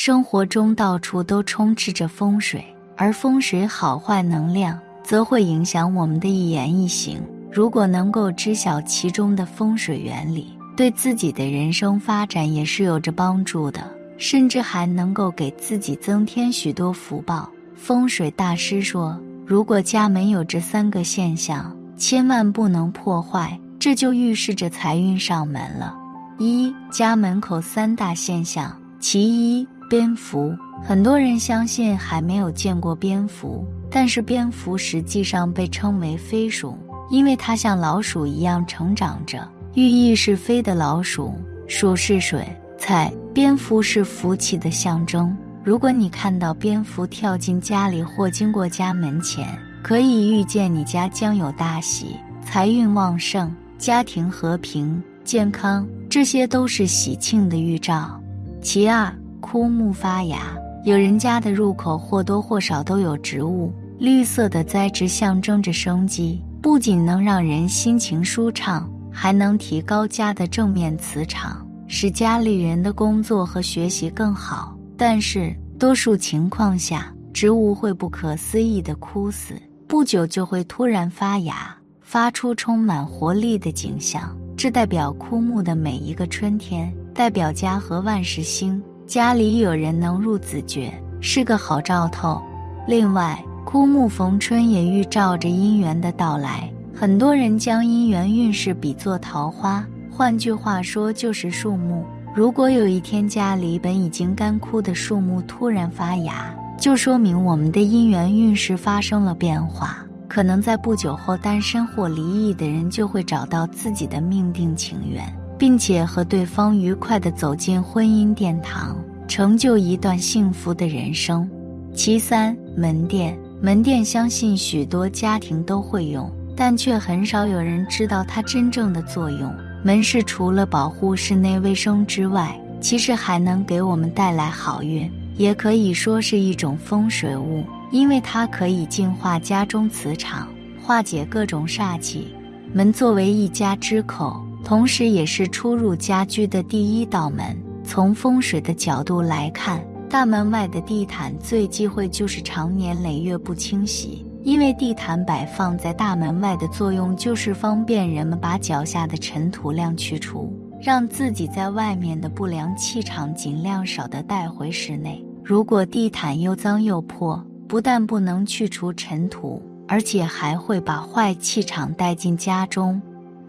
生活中到处都充斥着风水，而风水好坏能量则会影响我们的一言一行。如果能够知晓其中的风水原理，对自己的人生发展也是有着帮助的，甚至还能够给自己增添许多福报。风水大师说，如果家门有这三个现象，千万不能破坏，这就预示着财运上门了。一家门口三大现象，其一蝙蝠。很多人相信还没有见过蝙蝠，但是蝙蝠实际上被称为飞鼠。因为它像老鼠一样成长着，寓意是飞的老鼠，鼠是水菜，蝙蝠是福气的象征。如果你看到蝙蝠跳进家里或经过家门前，可以预见你家将有大喜，财运旺盛，家庭和平健康，这些都是喜庆的预兆。其二，枯木发芽，有人家的入口或多或少都有植物，绿色的栽植象征着生机。不仅能让人心情舒畅，还能提高家的正面磁场，使家里人的工作和学习更好。但是，多数情况下，植物会不可思议的枯死，不久就会突然发芽，发出充满活力的景象。这代表枯木的每一个春天，代表家和万事兴。家里有人能入子爵，是个好兆头。另外，枯木逢春也预兆着姻缘的到来，很多人将姻缘运势比作桃花，换句话说就是树木。如果有一天家里本已经干枯的树木突然发芽，就说明我们的姻缘运势发生了变化，可能在不久后单身或离异的人就会找到自己的命定情缘，并且和对方愉快地走进婚姻殿堂，成就一段幸福的人生。其三，门店。门店相信许多家庭都会用，但却很少有人知道它真正的作用。门是除了保护室内卫生之外，其实还能给我们带来好运，也可以说是一种风水物，因为它可以净化家中磁场，化解各种煞气。门作为一家之口，同时也是出入家居的第一道门。从风水的角度来看。大门外的地毯最忌讳就是常年累月不清洗，因为地毯摆放在大门外的作用就是方便人们把脚下的尘土量去除，让自己在外面的不良气场尽量少的带回室内。如果地毯又脏又破，不但不能去除尘土，而且还会把坏气场带进家中。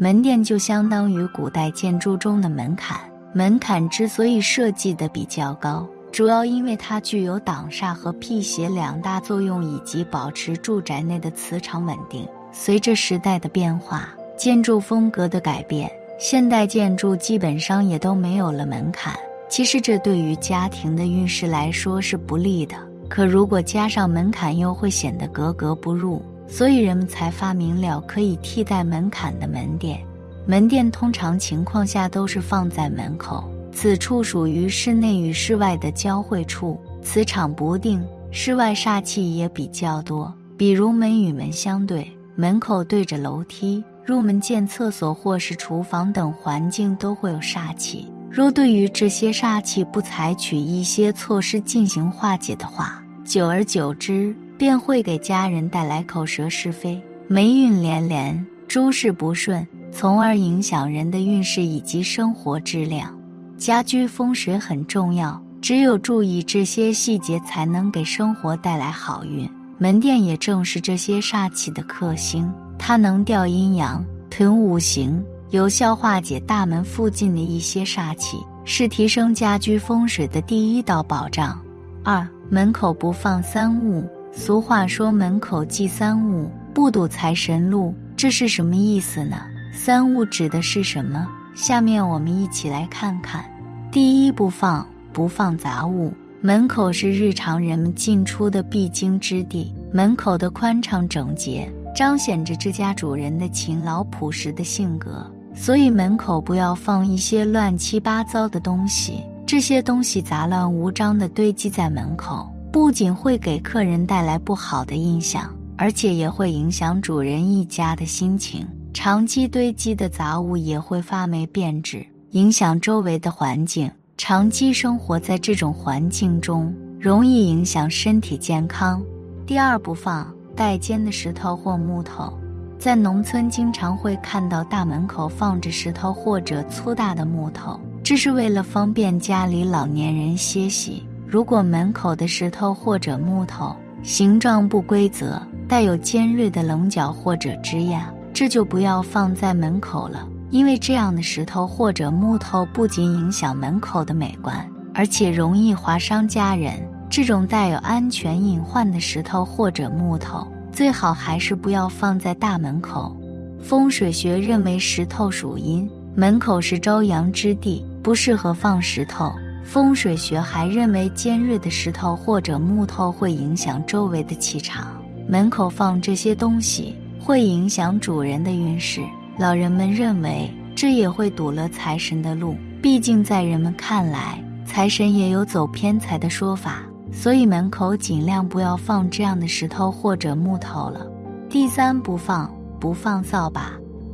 门店就相当于古代建筑中的门槛，门槛之所以设计的比较高。主要因为它具有挡煞和辟邪两大作用，以及保持住宅内的磁场稳定。随着时代的变化，建筑风格的改变，现代建筑基本上也都没有了门槛。其实这对于家庭的运势来说是不利的。可如果加上门槛，又会显得格格不入。所以人们才发明了可以替代门槛的门店。门店通常情况下都是放在门口。此处属于室内与室外的交汇处，磁场不定，室外煞气也比较多。比如门与门相对，门口对着楼梯，入门见厕所或是厨房等环境都会有煞气。若对于这些煞气不采取一些措施进行化解的话，久而久之便会给家人带来口舌是非、霉运连连、诸事不顺，从而影响人的运势以及生活质量。家居风水很重要，只有注意这些细节，才能给生活带来好运。门店也正是这些煞气的克星，它能调阴阳、屯五行，有效化解大门附近的一些煞气，是提升家居风水的第一道保障。二，门口不放三物。俗话说：“门口忌三物，不堵财神路。”这是什么意思呢？三物指的是什么？下面我们一起来看看：第一，不放不放杂物。门口是日常人们进出的必经之地，门口的宽敞整洁，彰显着这家主人的勤劳朴实的性格。所以门口不要放一些乱七八糟的东西，这些东西杂乱无章的堆积在门口，不仅会给客人带来不好的印象，而且也会影响主人一家的心情。长期堆积的杂物也会发霉变质，影响周围的环境，长期生活在这种环境中，容易影响身体健康。第二，不放带尖的石头或木头。在农村，经常会看到大门口放着石头或者粗大的木头，这是为了方便家里老年人歇息。如果门口的石头或者木头形状不规则，带有尖锐的棱角或者枝桠，这就不要放在门口了。因为这样的石头或者木头不仅影响门口的美观，而且容易划伤家人。这种带有安全隐患的石头或者木头，最好还是不要放在大门口。风水学认为石头属阴，门口是朝阳之地，不适合放石头。风水学还认为尖锐的石头或者木头会影响周围的气场，门口放这些东西会影响主人的运势。老人们认为，这也会堵了财神的路。毕竟，在人们看来，财神也有走偏财的说法，所以门口尽量不要放这样的石头或者木头了。第三，不放不放扫把。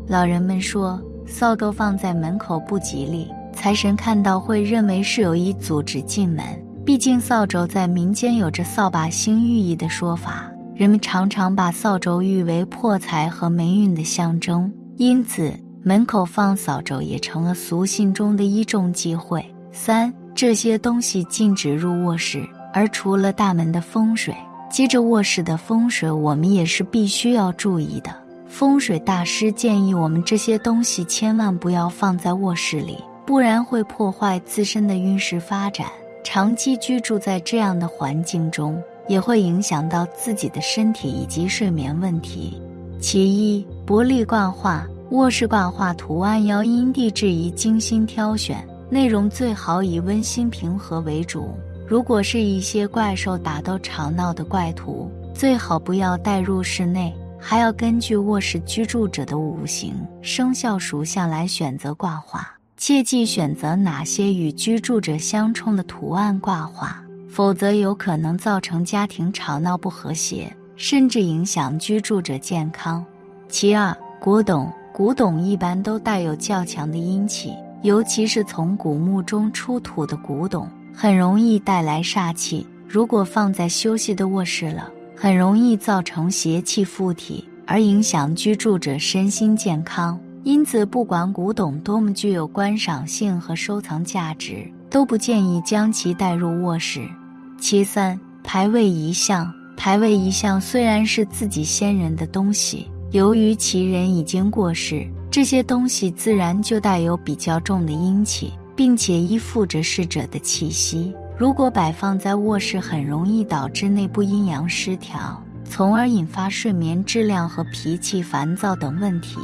老人们说，扫帚放在门口不吉利，财神看到会认为是有意阻止进门。毕竟，扫帚在民间有着扫把星寓意的说法，人们常常把扫帚誉为破财和霉运的象征。因此，门口放扫帚也成了俗信中的一种忌讳。三，这些东西禁止入卧室，而除了大门的风水，接着卧室的风水，我们也是必须要注意的。风水大师建议我们这些东西千万不要放在卧室里，不然会破坏自身的运势发展。长期居住在这样的环境中，也会影响到自己的身体以及睡眠问题。其一，薄利挂画，卧室挂画图案要因地制宜、精心挑选，内容最好以温馨平和为主。如果是一些怪兽打斗吵闹的怪图，最好不要带入室内，还要根据卧室居住者的五行、生肖属相来选择挂画。切记选择哪些与居住者相冲的图案挂画，否则有可能造成家庭吵闹不和谐。甚至影响居住者健康。其二，古董，古董一般都带有较强的阴气，尤其是从古墓中出土的古董，很容易带来煞气。如果放在休息的卧室了，很容易造成邪气附体，而影响居住者身心健康。因此，不管古董多么具有观赏性和收藏价值，都不建议将其带入卧室。其三，牌位遗像。牌位一向虽然是自己先人的东西，由于其人已经过世，这些东西自然就带有比较重的阴气，并且依附着逝者的气息。如果摆放在卧室，很容易导致内部阴阳失调，从而引发睡眠质量和脾气烦躁等问题。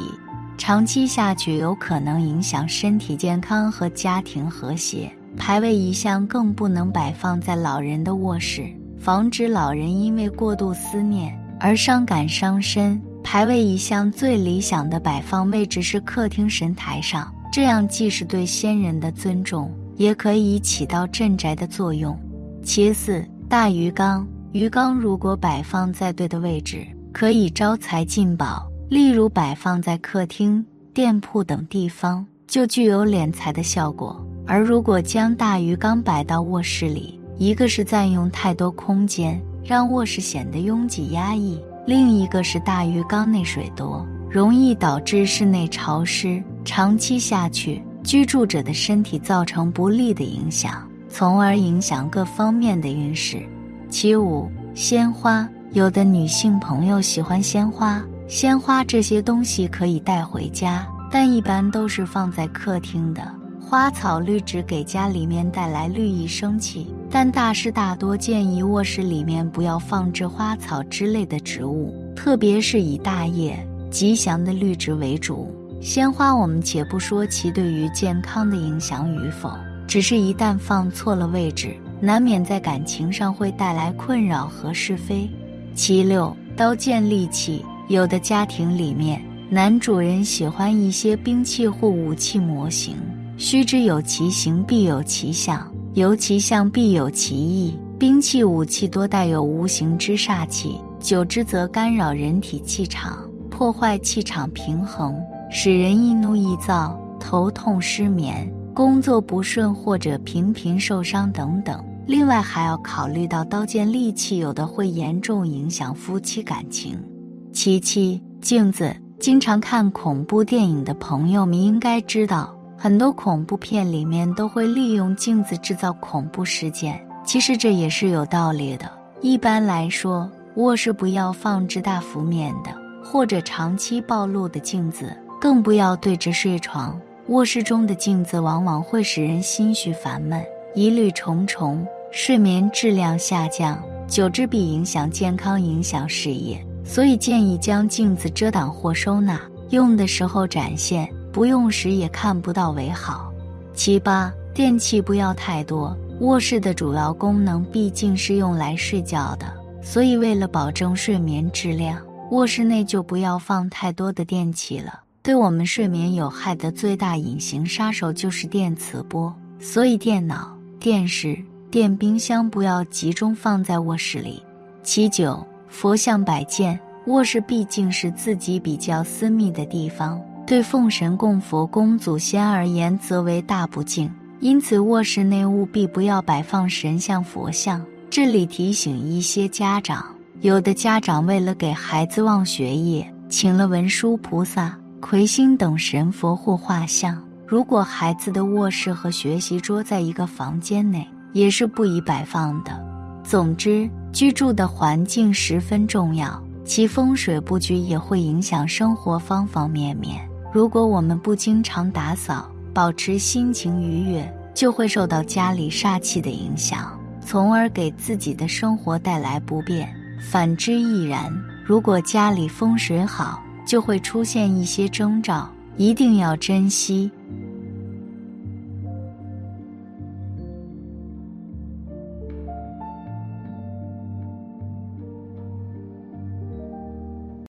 长期下去，有可能影响身体健康和家庭和谐。牌位一向更不能摆放在老人的卧室。防止老人因为过度思念而伤感伤身。牌位一向最理想的摆放位置是客厅神台上，这样既是对先人的尊重，也可以起到镇宅的作用。其次，大鱼缸，鱼缸如果摆放在对的位置，可以招财进宝。例如摆放在客厅、店铺等地方，就具有敛财的效果。而如果将大鱼缸摆到卧室里，一个是占用太多空间，让卧室显得拥挤压抑；另一个是大鱼缸内水多，容易导致室内潮湿，长期下去，居住者的身体造成不利的影响，从而影响各方面的运势。其五，鲜花，有的女性朋友喜欢鲜花，鲜花这些东西可以带回家，但一般都是放在客厅的。花草绿植给家里面带来绿意生气，但大师大多建议卧室里面不要放置花草之类的植物，特别是以大叶、吉祥的绿植为主。鲜花我们且不说其对于健康的影响与否，只是一旦放错了位置，难免在感情上会带来困扰和是非。其六，刀剑利器，有的家庭里面，男主人喜欢一些兵器或武器模型。须知有其形必有其相，有其相必有其意。兵器武器多带有无形之煞气，久之则干扰人体气场，破坏气场平衡，使人易怒易躁、头痛失眠。工作不顺或者频频受伤等等。另外还要考虑到刀剑利器，有的会严重影响夫妻感情。其七，镜子。经常看恐怖电影的朋友们应该知道，很多恐怖片里面都会利用镜子制造恐怖事件。其实这也是有道理的。一般来说，卧室不要放置大幅面的或者长期暴露的镜子，更不要对着睡床。卧室中的镜子往往会使人心绪烦闷、疑虑重重，睡眠质量下降，久之必影响健康，影响事业。所以建议将镜子遮挡或收纳，用的时候展现，不用时也看不到为好。七八，电器不要太多。卧室的主要功能毕竟是用来睡觉的，所以为了保证睡眠质量，卧室内就不要放太多的电器了。对我们睡眠有害的最大隐形杀手就是电磁波，所以电脑、电视、电冰箱不要集中放在卧室里。七九。佛像摆件，卧室毕竟是自己比较私密的地方，对奉神供佛、供祖先而言，则为大不敬。因此，卧室内务必不要摆放神像、佛像。这里提醒一些家长：有的家长为了给孩子旺学业，请了文殊菩萨、魁星等神佛或画像。如果孩子的卧室和学习桌在一个房间内，也是不宜摆放的。总之。居住的环境十分重要，其风水布局也会影响生活方方面面。如果我们不经常打扫，保持心情愉悦，就会受到家里煞气的影响，从而给自己的生活带来不便。反之亦然。如果家里风水好，就会出现一些征兆，一定要珍惜。